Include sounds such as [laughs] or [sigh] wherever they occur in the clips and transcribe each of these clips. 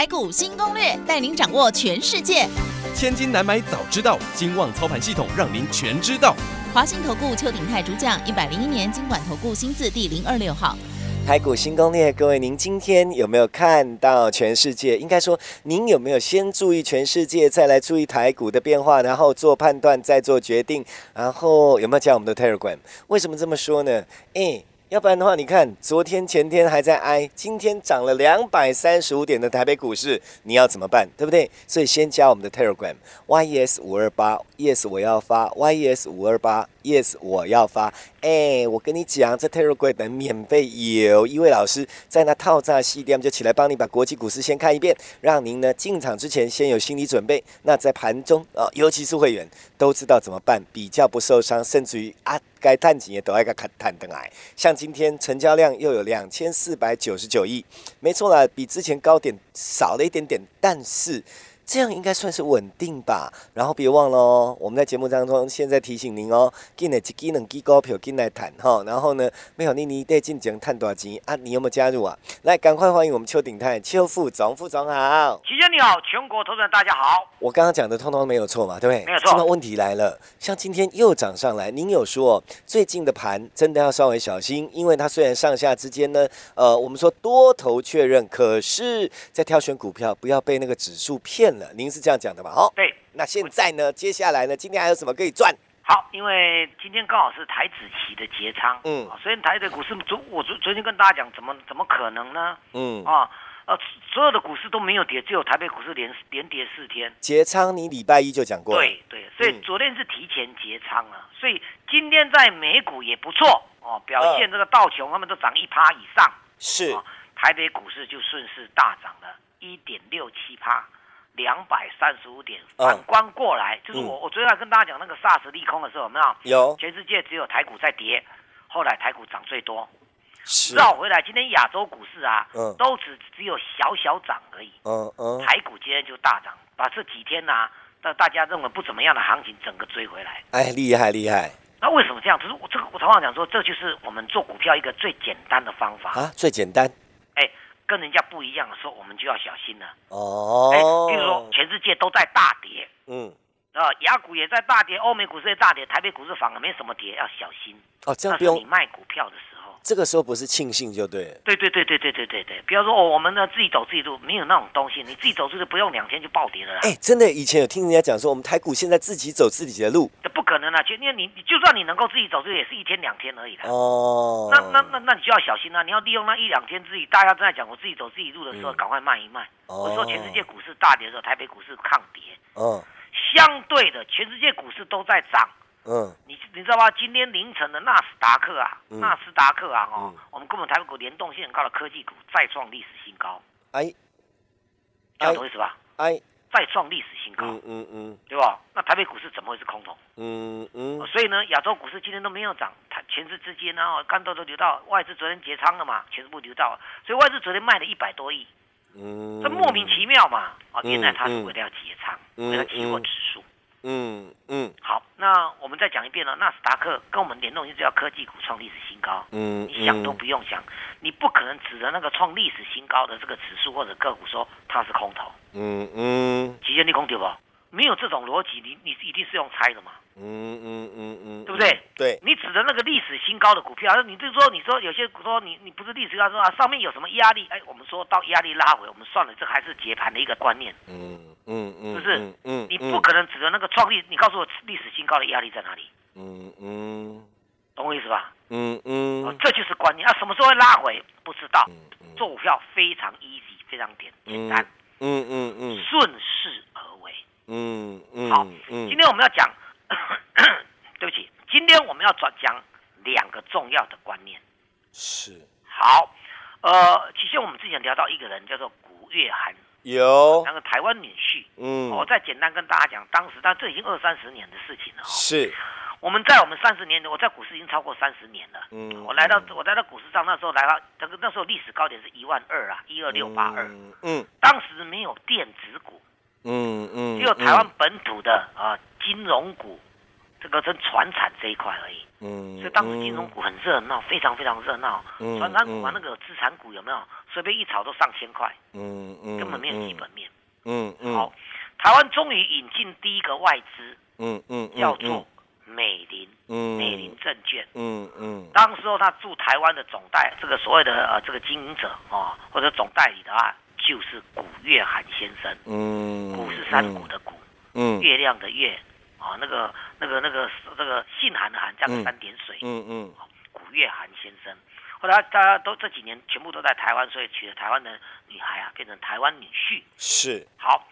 台股新攻略，带您掌握全世界。千金难买早知道，金旺操盘系统让您全知道。华信投顾邱鼎泰主讲，一百零一年经管投顾新字第零二六号。台股新攻略，各位，您今天有没有看到全世界？应该说，您有没有先注意全世界，再来注意台股的变化，然后做判断，再做决定？然后有没有加我们的 Telegram？为什么这么说呢？诶。要不然的话，你看昨天前天还在挨，今天涨了两百三十五点的台北股市，你要怎么办？对不对？所以先加我们的 Telegram YES 五二八，Yes 我要发 YES 五二八，Yes 我要发。哎，我跟你讲，这 Telegram 免费有一位老师在那套炸系列，就起来帮你把国际股市先看一遍，让您呢进场之前先有心理准备。那在盘中啊，尤其是会员都知道怎么办，比较不受伤，甚至于啊。该探景也都爱个看探灯来，像今天成交量又有两千四百九十九亿，没错啦，比之前高点少了一点点，但是。这样应该算是稳定吧。然后别忘了哦，我们在节目当中现在提醒您哦，进来一支两支股票进来谈哈。然后呢，没有你你得进前探多少钱啊？你有没有加入啊？来，赶快欢迎我们邱鼎泰邱副总副总好。齐先你好，全国投资人大家好。我刚刚讲的通通没有错嘛，对不对？没有错。那问题来了，像今天又涨上来，您有说最近的盘真的要稍微小心，因为它虽然上下之间呢，呃，我们说多头确认，可是在挑选股票不要被那个指数骗了。您是这样讲的吧？哦，对。那现在呢？接下来呢？今天还有什么可以赚？好，因为今天刚好是台子期的结仓，嗯，所以台的股市昨我昨昨天跟大家讲，怎么怎么可能呢？嗯啊，呃，所有的股市都没有跌，只有台北股市连连跌四天。结仓你礼拜一就讲过，对对，所以昨天是提前结仓了，所以今天在美股也不错哦，表现这个道琼他们都涨一趴以上，是台北股市就顺势大涨了一点六七趴。两百三十五点，反观过来，就是我我昨天跟大家讲那个 SARS 利空的时候，有没有？有。全世界只有台股在跌，后来台股涨最多。绕回来，今天亚洲股市啊，嗯，都只只有小小涨而已。嗯嗯。台股今天就大涨，把这几天呢，大大家认为不怎么样的行情，整个追回来。哎，厉害厉害。那为什么这样？就是我这个我常常讲说，这就是我们做股票一个最简单的方法啊，最简单。哎。跟人家不一样的时候，我们就要小心了。哦，哎，比如说全世界都在大跌，嗯，啊，雅股也在大跌，欧美股市也大跌，台北股市反而没什么跌，要小心。哦，这样不用你卖股票的时候。这个时候不是庆幸就对。对对对对对对对对，比方说哦，我们呢自己走自己路，没有那种东西，你自己走出去不用两天就暴跌了。哎，真的，以前有听人家讲说，我们台股现在自己走自己的路，可能啊！就因为你，就算你能够自己走，这也是一天两天而已的。哦。那那那那你就要小心啊！你要利用那一两天自己，大家正在讲我自己走自己路的时候，赶快卖一卖。我说全世界股市大跌的时候，台北股市抗跌。嗯。相对的，全世界股市都在涨。嗯，你你知道吗？今天凌晨的纳斯达克啊，纳斯达克啊，哦，我们跟我们台北股联动性很高的科技股再创历史新高，哎，这懂意思吧？哎，再创历史新高，嗯嗯嗯，对吧？那台北股市怎么会是空头？嗯嗯，所以呢，亚洲股市今天都没有涨，它全是资金呢，干都都流到外资，昨天结仓了嘛，全部流到，所以外资昨天卖了一百多亿，嗯，这莫名其妙嘛，啊，原来它是为了要结仓，为了期货指数。嗯嗯，好，那我们再讲一遍了。纳斯达克跟我们联动就是要科技股创历史新高。嗯，你想都不用想，你不可能指着那个创历史新高的这个指数或者个股说它是空头。嗯嗯，极限利空对不？没有这种逻辑，你你一定是用猜的嘛。嗯嗯嗯嗯，对不对？对，你指着那个历史新高的股票，你就说你说有些说你你不是历史高说啊，上面有什么压力？哎，我们说到压力拉回，我们算了，这还是解盘的一个观念。嗯嗯嗯，是不是？嗯，你不可能指着那个创立，你告诉我历史新高的压力在哪里？嗯嗯，懂我意思吧？嗯嗯，这就是观念啊，什么时候会拉回？不知道。做股票非常 easy，非常简简单。嗯嗯嗯，顺势而为。嗯嗯，好。今天我们要讲。[coughs] 对不起，今天我们要转讲两个重要的观念。是。好，呃，其实我们之前聊到一个人叫做古月涵有那个台湾女婿。嗯，我再简单跟大家讲，当时但这已经二三十年的事情了。是，我们在我们三十年，我在股市已经超过三十年了。嗯，我来到我来到股市上那时候来到那个那时候历史高点是一万二啊，一二六八二。嗯，当时没有电子股。嗯嗯，只有台湾本土的啊金融股，这个跟船产这一块而已。嗯，所以当时金融股很热闹，非常非常热闹。嗯，船产股啊，那个资产股有没有？随便一炒都上千块。嗯嗯，根本没有基本面。嗯嗯，好，台湾终于引进第一个外资。嗯嗯，叫做美林。嗯，美林证券。嗯嗯，当时候他驻台湾的总代，这个所谓的呃这个经营者啊，或者总代理的话。就是古月涵先生，嗯，古是山谷的古，嗯，月亮的月，啊，那个那个那个这个姓韩的韩加个三点水，嗯嗯，古月涵先生，后来大家都这几年全部都在台湾，所以娶了台湾的女孩啊，变成台湾女婿，是好。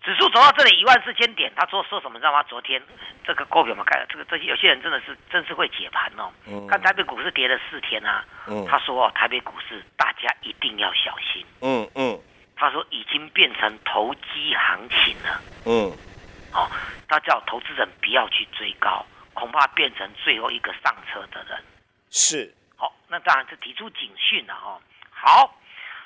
指数走到这里一万四千点，他说说什么你知道吗？昨天这个股票嘛，看这个这些有些人真的是真是会解盘哦。嗯。看台北股市跌了四天啊。嗯。他说台北股市大家一定要小心。嗯嗯。他说已经变成投机行情了。嗯。好，他叫投资人不要去追高，恐怕变成最后一个上车的人。是。好，那当然是提出警讯了哈。好，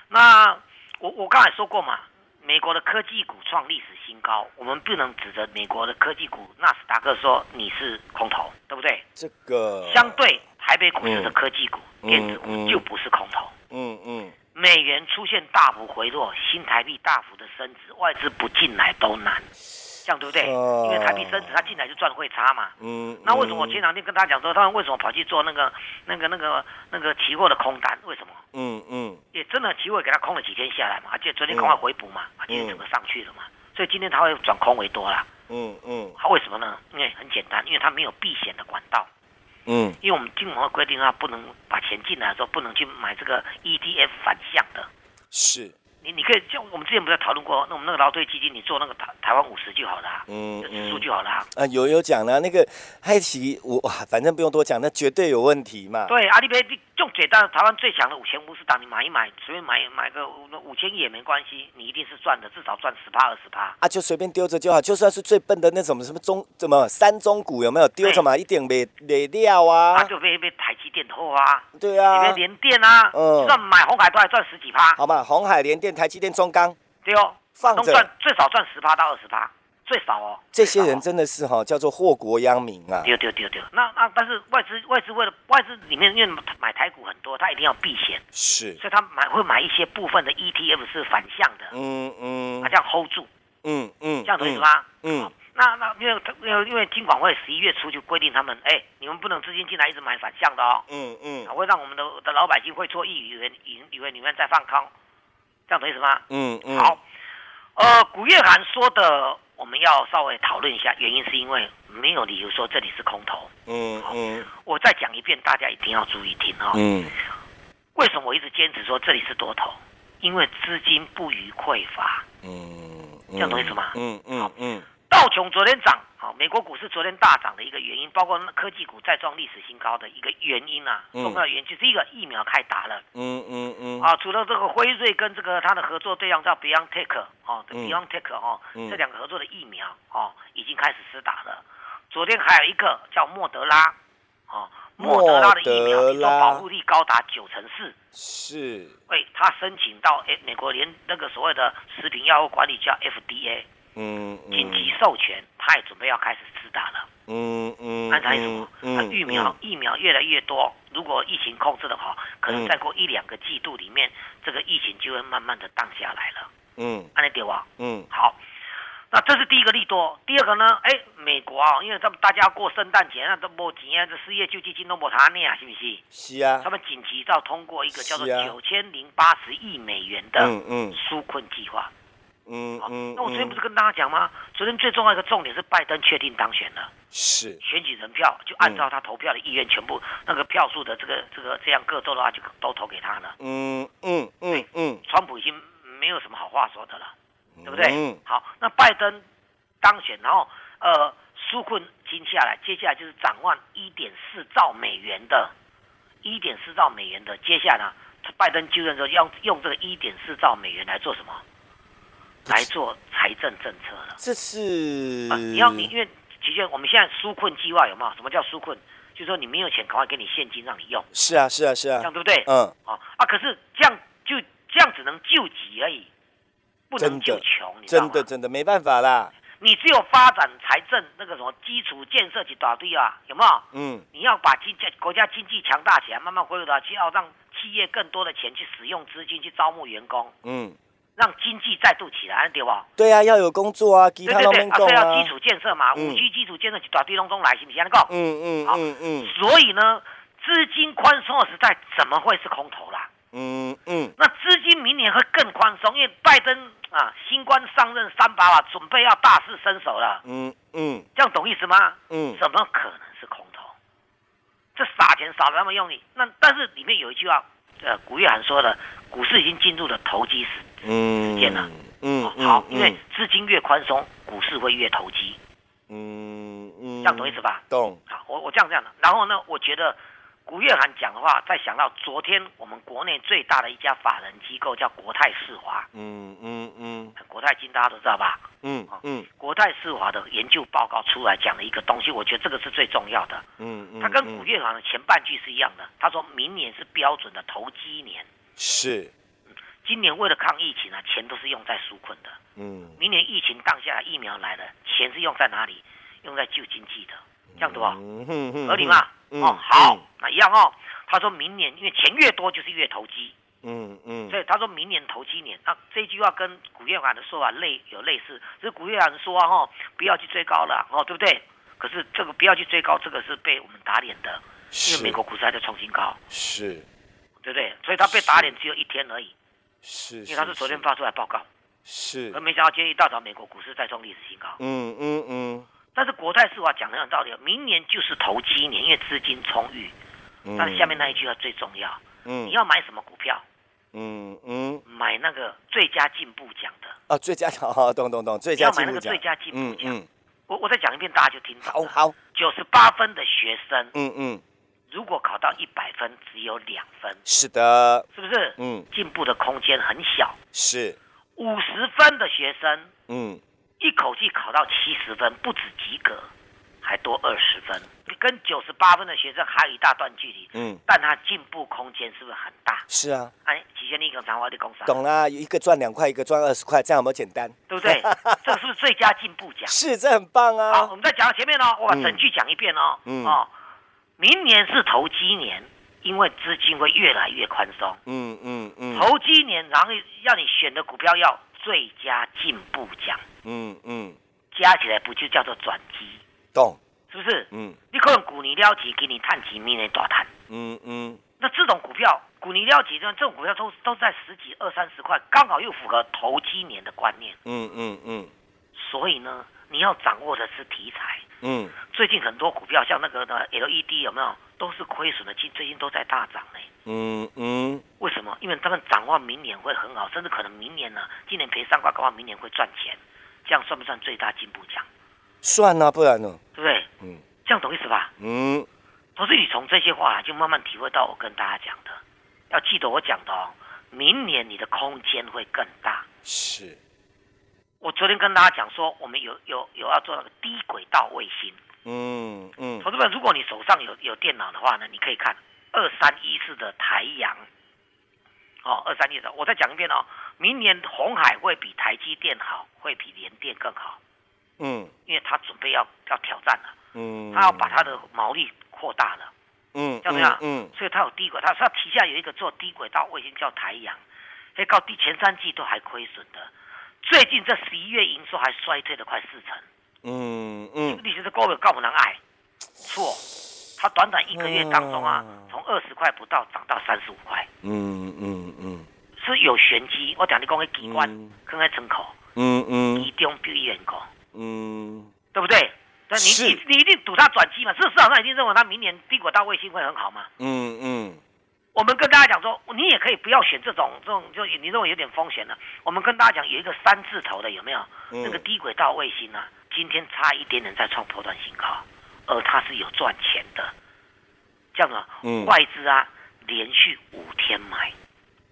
那我我刚才说过嘛。美国的科技股创历史新高，我们不能指着美国的科技股纳斯达克说你是空头，对不对？这个相对台北股市的科技股、电子股就不是空头。嗯嗯。美元出现大幅回落，新台币大幅的升值，外资不进来都难。这样对不对？因为台币升值，他进来就赚汇差嘛。嗯。那为什么我前两天跟大家讲说，他们为什么跑去做那个、那个、那个、那个期货的空单？为什么？嗯嗯。也真的期货给他空了几天下来嘛，而且昨天空快回补嘛，今天整个上去了嘛，所以今天他会转空为多啦。嗯嗯。他为什么呢？因为很简单，因为他没有避险的管道。嗯。因为我们金融的规定，他不能把钱进来的时候不能去买这个 ETF 反向的。是。你你可以就我们之前不是讨论过，那我们那个劳退基金，你做那个台台湾五十就好了，嗯，指数就好了。啊，有有讲了，那个海奇，我反正不用多讲，那绝对有问题嘛。对，阿里贝就简单，台湾最强的五千五十档，你买一买，随便买买个五千亿也没关系，你一定是赚的，至少赚十趴二十趴。啊，就随便丢着就好，就算是最笨的那种什么中怎么三中股有没有丢着嘛，一点没没料啊。那就被被台积电拖啊。对啊。里面连电啊，嗯，算买红海都还赚十几趴。好嘛，红海连电。台积电、中钢，对哦，放着赚最少赚十趴到二十趴，最少哦。这些人真的是哈，叫做祸国殃民啊！丢丢丢丢。那那但是外资外资为了外资里面因为买台股很多，他一定要避险，是，所以他买会买一些部分的 ETF 是反向的，嗯嗯，他这样 hold 住，嗯嗯，这样懂意思吗？嗯。那那因为因为因为金管会十一月初就规定他们，哎，你们不能资金进来一直买反向的哦，嗯嗯，会让我们的的老百姓会错意以为以以为你们在放空。这样懂意思吗？嗯嗯。好，呃，古月涵说的，我们要稍微讨论一下，原因是因为没有理由说这里是空头。嗯嗯。我再讲一遍，大家一定要注意听哦。嗯。为什么我一直坚持说这里是多头？因为资金不予匮乏。嗯。这样懂意思吗？嗯嗯嗯。道琼昨天涨。好，美国股市昨天大涨的一个原因，包括科技股再创历史新高的一个原因啊，重要原因就是一个疫苗开打了。嗯嗯嗯。啊，除了这个辉瑞跟这个它的合作对象叫 BioNTech 哦，BioNTech 哦，这两个合作的疫苗哦，已经开始施打了。昨天还有一个叫莫德拉，哦，莫德拉的疫苗你说保护力高达九成四。是。喂，他申请到诶美国连那个所谓的食品药物管理叫 FDA。嗯，紧急授权，他也准备要开始施打了。嗯嗯，那他什么？那疫苗疫苗越来越多，如果疫情控制的话，可能再过一两个季度里面，这个疫情就会慢慢的降下来了。嗯，安利丢啊。嗯，好，那这是第一个利多。第二个呢？哎，美国啊，因为他们大家过圣诞节，那都没钱啊，这失业救济金都没他呢啊，是不是？是啊。他们紧急要通过一个叫做九千零八十亿美元的纾困计划。嗯嗯，那我昨天不是跟大家讲吗？昨天最重要一个重点是拜登确定当选了，是选举人票就按照他投票的意愿，全部那个票数的这个这个这样各州的话就都投给他了。嗯嗯嗯嗯，川普已经没有什么好话说的了，对不对？嗯。好，那拜登当选，然后呃纾困金下来，接下来就是展望一点四兆美元的，一点四兆美元的，接下来呢，拜登就任之后要用这个一点四兆美元来做什么？来做财政政策了。这是你要你因为的确我们现在纾困计划有没有？什么叫纾困？就是说你没有钱，赶快给你现金让你用。是啊是啊是啊，这样对不对？嗯。啊啊！可是这样就这样只能救急而已，不能救穷，你知道吗？真的真的没办法啦。你只有发展财政那个什么基础建设去打对啊，有没有？嗯。你要把经济国家经济强大起来，慢慢回流到去，要让企业更多的钱去使用资金去招募员工。嗯。让经济再度起来，对不？对啊，要有工作啊，对对对，啊，这要基础建设嘛，五 G 基础建设就打地龙中来，行不行？那个。嗯嗯嗯嗯。所以呢，资金宽松的时代怎么会是空头啦？嗯嗯。那资金明年会更宽松，因为拜登啊，新官上任三把把，准备要大肆伸手了。嗯嗯。这样懂意思吗？嗯。怎么可能是空头？这撒钱撒的那么用力，那但是里面有一句话，呃，古月涵说的，股市已经进入了投机时。嗯，见了，嗯，好，因为资金越宽松，股市会越投机，嗯嗯，这样懂意思吧？懂。好，我我这样这样的，然后呢，我觉得古月涵讲的话，再想到昨天我们国内最大的一家法人机构叫国泰世华，嗯嗯嗯，国泰金大家都知道吧？嗯嗯，国泰世华的研究报告出来讲了一个东西，我觉得这个是最重要的。嗯嗯，他跟古月涵的前半句是一样的，他说明年是标准的投机年，是。今年为了抗疫情啊，钱都是用在纾困的。嗯，明年疫情荡下来，疫苗来了，钱是用在哪里？用在救经济的，这样对吧？合理吗？哦，好，那一样哦。他说明年因为钱越多就是越投机。嗯嗯。所以他说明年投机年，那这句话跟古月涵的说法类有类似。是古月涵说哈，不要去追高了哦，对不对？可是这个不要去追高，这个是被我们打脸的，因为美国股市还在创新高。是。对不对？所以他被打脸只有一天而已。是，因为他是昨天发出来报告，是，而没想到今天一大早美国股市再创历史新高。嗯嗯嗯。但是国泰世华讲的有道理，明年就是投机年，因为资金充裕。但是下面那一句话最重要，嗯，你要买什么股票？嗯嗯，买那个最佳进步奖的。啊，最佳 [laughs] 奖，懂懂懂，最佳进步奖。要买那个最佳进步奖。嗯嗯。我我再讲一遍，大家就听到。好好。九十八分的学生。嗯嗯。如果考到一百分，只有两分。是的，是不是？嗯，进步的空间很小。是。五十分的学生，嗯，一口气考到七十分，不止及格，还多二十分。跟九十八分的学生还有一大段距离。嗯，但他进步空间是不是很大？是啊。哎，几千你一个长话的公司。懂啦，一个赚两块，一个赚二十块，这样有没有简单？对不对？[laughs] 这是不是最佳进步奖？是，这很棒啊。好，我们再讲到前面哦，我把整句讲一遍哦。嗯。哦。明年是投机年，因为资金会越来越宽松。嗯嗯嗯。投机年，然后要你选的股票要最佳进步奖。嗯嗯。加起来不就叫做转机？懂。是不是？嗯。你可能股你了解，给你探几明年大探。嗯嗯。那这种股票，股你了解，这种股票都都在十几、二三十块，刚好又符合投机年的观念。嗯嗯嗯。所以呢，你要掌握的是题材。嗯，最近很多股票像那个的 LED 有没有都是亏损的，近最近都在大涨呢。嗯嗯，为什么？因为他们展望明年会很好，甚至可能明年呢，今年赔三块，搞不好明年会赚钱，这样算不算最大进步奖？算啊，不然呢？对不对？嗯，这样懂意思吧？嗯，同时你从这些话就慢慢体会到我跟大家讲的，要记得我讲的哦，明年你的空间会更大。是。我昨天跟大家讲说，我们有有有要做那个低轨道卫星。嗯嗯。同志们，如果你手上有有电脑的话呢，你可以看二三一四的台阳。哦，二三一四，我再讲一遍哦。明年红海会比台积电好，会比联电更好。嗯。因为他准备要要挑战了。嗯。他要把他的毛利扩大了。嗯。怎么样？嗯。所以他有低轨，他他旗下有一个做低轨道卫星叫台阳，所以到第前三季都还亏损的。最近这十一月营收还衰退了快四成，嗯嗯，你觉得高不高不能矮？错，他短短一个月当中啊，从二十块不到涨到三十五块，嗯嗯嗯，是有玄机。我讲你讲个机关，刚开村口，嗯嗯，其中表演过，嗯，对不对？那你你你一定赌它转机嘛？是市场上一定认为它明年低轨道卫星会很好嘛？嗯嗯。我们跟大家讲说，你也可以不要选这种这种，就你认为有点风险的。我们跟大家讲，有一个三字头的有没有？那个低轨道卫星啊，今天差一点点在创破断新高，而它是有赚钱的，这样啊，外资啊连续五天买，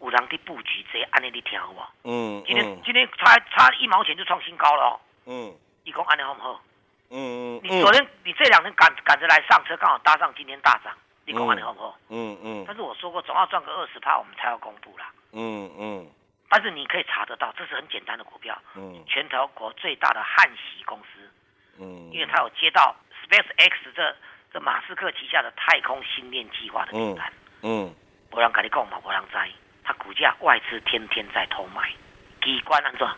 有人伫布局，这安尼你听好无？嗯。今天今天差差一毛钱就创新高了哦。嗯。你讲安尼好不好？嗯嗯。你昨天你这两天赶赶着来上车，刚好搭上今天大涨，你讲安尼好不好？嗯嗯。但是我说过，总要赚个二十趴，我们才要公布啦。嗯嗯。但是你可以查得到，这是很简单的股票。嗯。全球国最大的汉喜公司。嗯。因为他有接到 Space X 这这马斯克旗下的太空星链计划的订单。嗯。我让跟你讲嘛，我让在，它股价外资天天在偷买，机关安怎？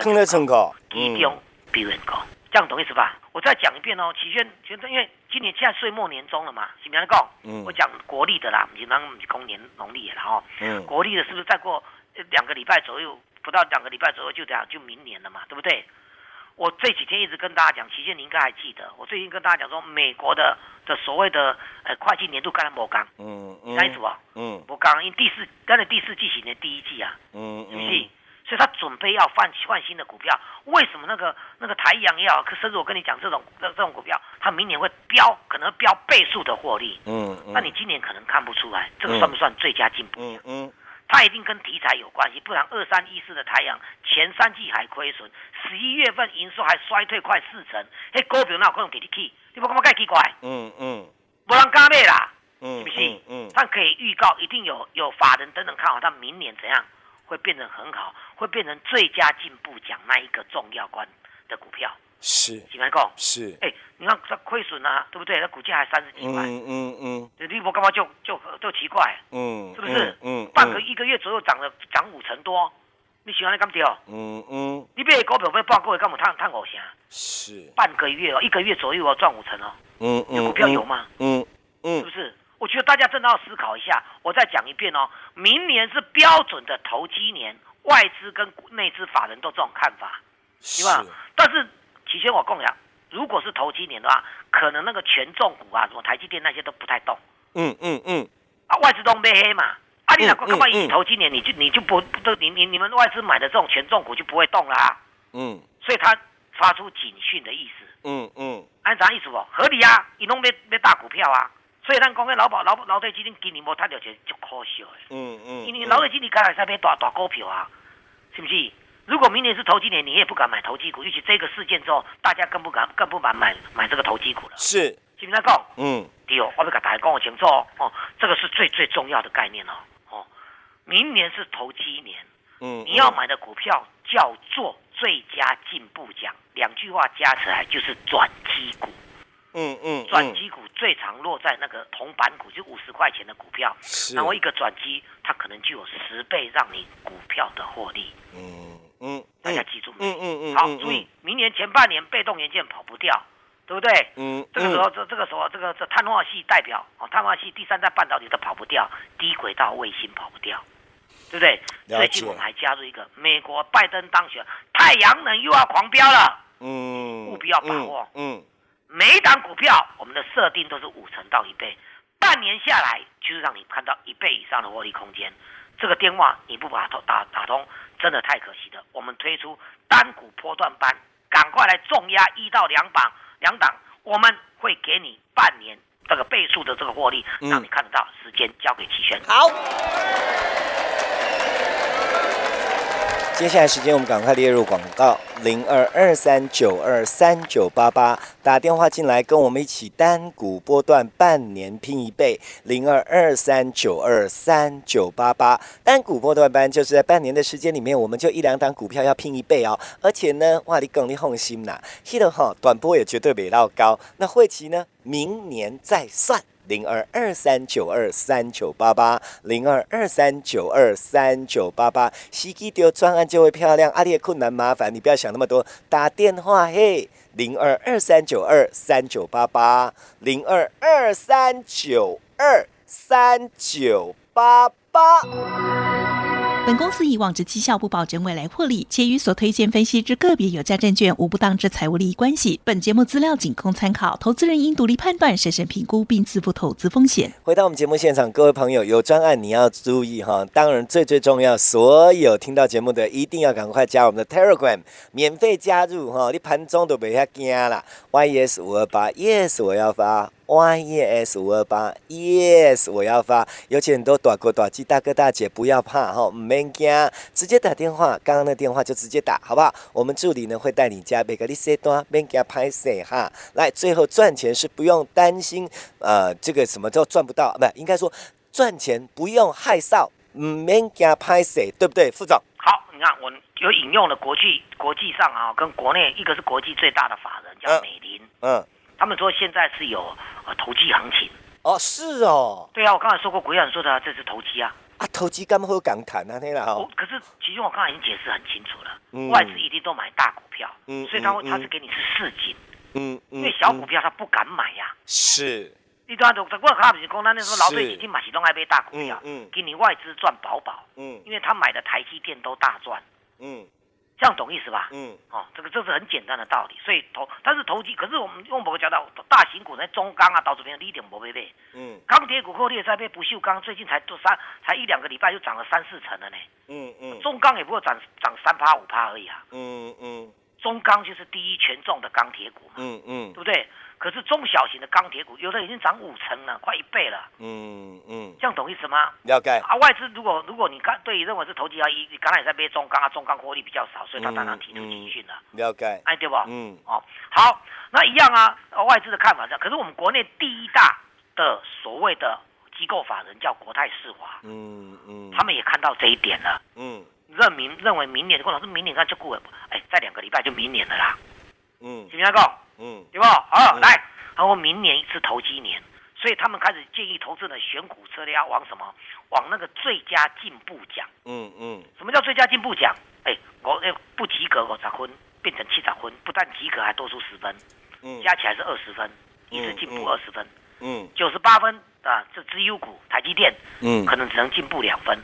坑了成高，机中比人高，这样懂意思吧？我再讲一遍哦，齐轩，现在因为今年现在岁末年终了嘛，是不是讲？嗯。我讲国历的啦，不是咱不是公年农历的哈。嗯。国历的是不是再过两个礼拜左右，不到两个礼拜左右就这样就明年了嘛，对不对？我这几天一直跟大家讲，期间你应该还记得，我最近跟大家讲说，美国的的所谓的呃会计年度概念模纲，嗯嗯，啥意思不？嗯，模纲因第四，刚才第四季型的第一季啊，嗯是不是？所以他准备要换换新的股票，为什么那个那个台阳也好，甚至我跟你讲这种这这种股票，它明年会飙，可能飙倍数的获利，嗯嗯，那你今年可能看不出来，这个算不算最佳进步？嗯嗯。它一定跟题材有关系，不然二三一四的太阳前三季还亏损，十一月份营收还衰退快四成，嘿，股票那有可能给你去，你不感觉奇怪？嗯嗯，无人敢买啦，是不是？嗯，但可以预告，一定有有法人等等看好它明年怎样会变成很好，会变成最佳进步奖那一个重要关的股票。是，几万股？是，哎，你看它亏损啊，对不对？它股价还三十几块，嗯嗯嗯，这利波干嘛就就就奇怪，嗯，是不是？嗯，半个一个月左右涨了涨五成多，你喜欢你干掉？嗯嗯，你别股票被半个月干嘛探探五成？是，半个月哦，一个月左右哦赚五成哦，嗯嗯，股票有吗？嗯嗯，是不是？我觉得大家真的要思考一下，我再讲一遍哦，明年是标准的投机年，外资跟内资法人都这种看法，是吧？但是。起先我供养，如果是头七年的话，可能那个权重股啊，什么台积电那些都不太动。嗯嗯嗯。啊，外资都没黑嘛。啊，你那干嘛一头七年你就你就不都你你你们外资买的这种权重股就不会动了啊？嗯。所以他发出警讯的意思。嗯嗯。按啥意思哦？合理啊，你弄没没大股票啊。所以咱讲个老保老老队基金今年无赚到钱就可惜的。嗯嗯。因为老队基金刚才在买大大股票啊，是不是？如果明年是投机年，你也不敢买投机股，尤其这个事件之后，大家更不敢、更不敢买买这个投机股了。是，是不是讲？嗯，对哦，我要给大家讲个清楚哦，哦，这个是最最重要的概念哦，哦，明年是投机年，嗯，你要买的股票叫做最佳进步奖，两句话加起来就是转机股。嗯嗯，转机股最常落在那个铜板股，就五十块钱的股票，然后一个转机，它可能就有十倍让你股票的获利。嗯。嗯，大家记住，嗯嗯嗯，好，注意，明年前半年被动元件跑不掉，对不对？嗯，这个时候，这这个时候，这个这碳化系代表哦，碳化系第三代半导体都跑不掉，低轨道卫星跑不掉，对不对？最近我们还加入一个美国拜登当选，太阳能又要狂飙了，嗯，务必要把握，嗯，每一档股票我们的设定都是五成到一倍，半年下来就是让你看到一倍以上的获利空间。这个电话你不把它打打通。真的太可惜了，我们推出单股波段班，赶快来重压一到两档，两档我们会给你半年这个倍数的这个获利，让你看得到。时间交给齐轩。好。接下来时间，我们赶快列入广告：零二二三九二三九八八，打电话进来跟我们一起单股波段半年拼一倍。零二二三九二三九八八，单股波段班就是在半年的时间里面，我们就一两档股票要拼一倍哦。而且呢，哇，你更你放心呐，记得哈，短波也绝对没到高。那会期呢，明年再算。零二二三九二三九八八，零二二三九二三九八八，司机丢专案就会漂亮。阿列困难麻烦，你不要想那么多，打电话嘿，零二二三九二三九八八，零二二三九二三九八八。本公司以往之绩效不保证未来获利，且与所推荐分析之个别有价证券无不当之财务利益关系。本节目资料仅供参考，投资人应独立判断、审慎评估并自负投资风险。回到我们节目现场，各位朋友有专案你要注意哈。当然最最重要，所有听到节目的一定要赶快加我们的 Telegram，免费加入哈。你盘中都别遐惊啦。Yes，五二八，Yes，我要发。Y E S 五二八，Yes，我要发。有请很多短哥短记大哥大姐不要怕哈，免惊，直接打电话。刚刚的电话就直接打，好不好？我们助理呢会带你加每个你塞多，免惊拍谁哈。来，最后赚钱是不用担心，呃，这个什么叫赚不到？不，应该说赚钱不用害臊，免惊拍谁，对不对，副总？好，你看我有引用了国际国际上啊，跟国内一个是国际最大的法人叫美林，嗯。他们说现在是有呃投机行情。哦，是哦，对啊，我刚才说过，国人说的这是投机啊。啊，投机干嘛会港谈啊？那啦可是其实我刚才已经解释很清楚了，外资一定都买大股票，嗯，所以他会他是给你是市井，嗯嗯，因为小股票他不敢买呀，是，你都都我卡不是讲，那时候老百姓买起都爱买大股票，嗯，给你外资赚饱饱，嗯，因为他买的台积电都大赚，嗯。这样懂意思吧？嗯，哦，这个这是很简单的道理。所以投，但是投机，可是我们用某个讲到大型股，那中钢啊、导致平你一点不会背。嗯，钢铁股、后列在被不锈钢最近才做三，才一两个礼拜就涨了三四成了呢。嗯嗯，中钢也不过涨涨三趴五趴而已啊。嗯嗯，中钢就是第一权重的钢铁股嘛。嗯嗯，对不对？可是中小型的钢铁股，有的已经涨五成了，快一倍了。嗯嗯，这样懂意思吗？了解。啊，外资如果如果你看对认为是投机啊，一刚才也在背中钢啊，中钢获利比较少，所以他当然提出警讯了。了解。哎，对不？嗯。哦，好，那一样啊。外资的看法是，可是我们国内第一大的所谓的机构法人叫国泰世华。嗯嗯。他们也看到这一点了。嗯。认明认为明年的过程是明年看就过了，哎，在两个礼拜就明年了啦。嗯。听明白讲？嗯，对不？好，来，然后明年是投机年，所以他们开始建议投资人选股策略要往什么？往那个最佳进步奖。嗯嗯。什么叫最佳进步奖？哎，我哎不及格我十分变成七十分，不但及格还多出十分，嗯，加起来是二十分，一次进步二十分。嗯。九十八分啊，这资优股台积电，嗯，可能只能进步两分。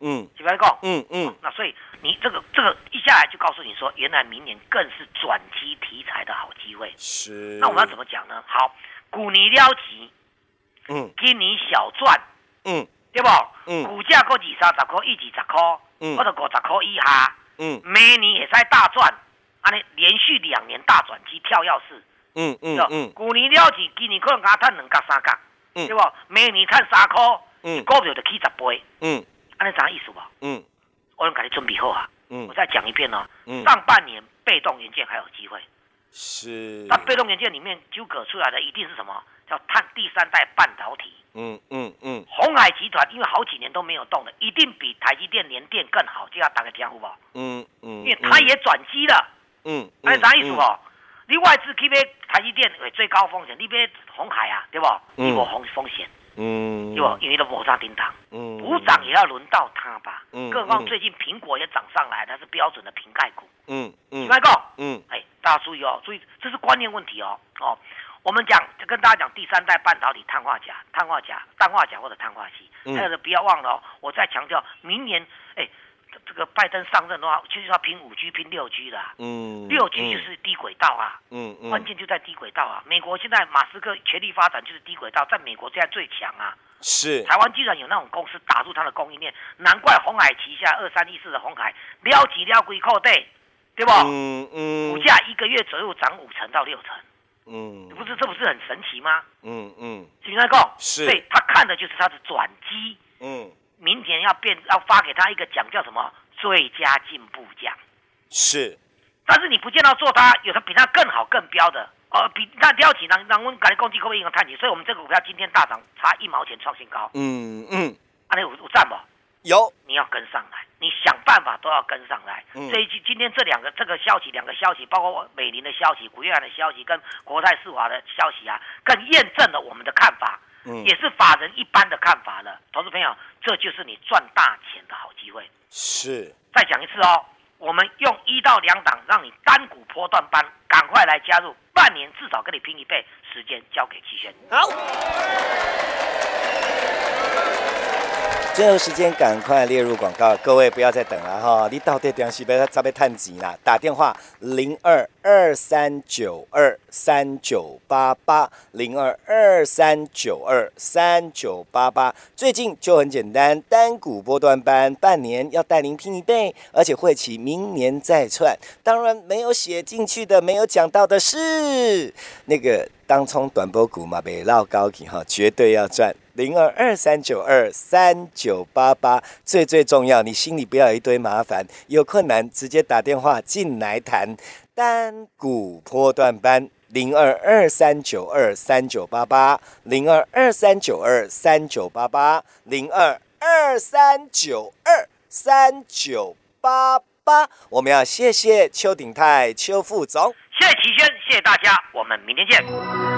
嗯，几百个？嗯嗯。那所以你这个这个一下来就告诉你说，原来明年更是转机题材的好机会。是。那我们要怎么讲呢？好，股你撩急，嗯，今年小赚，嗯，对不？嗯。股价过二三十块，一二十块，嗯，或者五十块以下，嗯，明年也在大赚，安尼连续两年大转机跳跃式，嗯嗯嗯。股你撩急，今年可能加赚两角三角，嗯，对不？明年赚三块，嗯，股票就起十倍，嗯。安尼啥意思吧？嗯，我用给你准备好啊。嗯，我再讲一遍呢。嗯，上半年被动元件还有机会。是。那被动元件里面纠葛出来的一定是什么？叫碳第三代半导体。嗯嗯嗯。红海集团因为好几年都没有动了，一定比台积电、联电更好，就要打个招呼吧。嗯嗯。因为它也转机了。嗯。按照啥意思不？你外资去买台积电最高风险，你买红海啊，对不？你无风风险。嗯，对不？因为都摩擦叮当，嗯，补涨也要轮到它吧。嗯，更何况最近苹果也涨上来，它是标准的瓶盖股。嗯嗯，明白够？嗯，哎，大家注意哦，注意，这是观念问题哦。哦，我们讲，就跟大家讲，第三代半导体碳化钾、碳化钾、氮化钾或者碳化锡。还有的不要忘了哦，我再强调，明年，哎。这个拜登上任的话，就是要拼五 G、拼六 G 的。嗯，六 G 就是低轨道啊。嗯嗯，关键就在低轨道啊。美国现在马斯克全力发展就是低轨道，在美国现在最强啊。是。台湾居然有那种公司打入它的供应链，难怪红海旗下二三一四的红海撩几撩归扣对，对不？嗯嗯。股价一个月左右涨五成到六成。嗯。不是，这不是很神奇吗？嗯嗯。是那个？是。对他看的就是他的转机。嗯。明天要变要发给他一个奖，叫什么最佳进步奖？是，但是你不见到做他有他比他更好更标的，哦，比那挑起，让让我们感觉攻击可不可以用探底？所以我们这个股票今天大涨，差一毛钱创新高。嗯嗯，啊，你有有赞不？有，你要跟上来，你想办法都要跟上来。这一期今天这两个这个消息，两个消息，包括美林的消息、古月兰的消息跟国泰世华的消息啊，更验证了我们的看法。嗯也是法人一般的看法了，投资朋友，这就是你赚大钱的好机会。是，再讲一次哦，我们用一到两档，让你单股波段班，赶快来加入，半年至少跟你拼一倍，时间交给期轩。好。最后时间，赶快列入广告，各位不要再等了哈！你到底点是被他被探急啦？打电话零二二三九二三九八八零二二三九二三九八八。最近就很简单，单股波段班，半年要带您拼一倍，而且会期明年再串。当然没有写进去的，没有讲到的是那个。当冲短波股嘛，别绕高级哈，绝对要赚。零二二三九二三九八八，最最重要，你心里不要有一堆麻烦，有困难直接打电话进来谈单股波段班。零二二三九二三九八八，零二二三九二三九八八，零二二三九二三九八八。我们要谢谢邱鼎泰邱副总，谢谢齐轩，谢谢大家，我们明天见。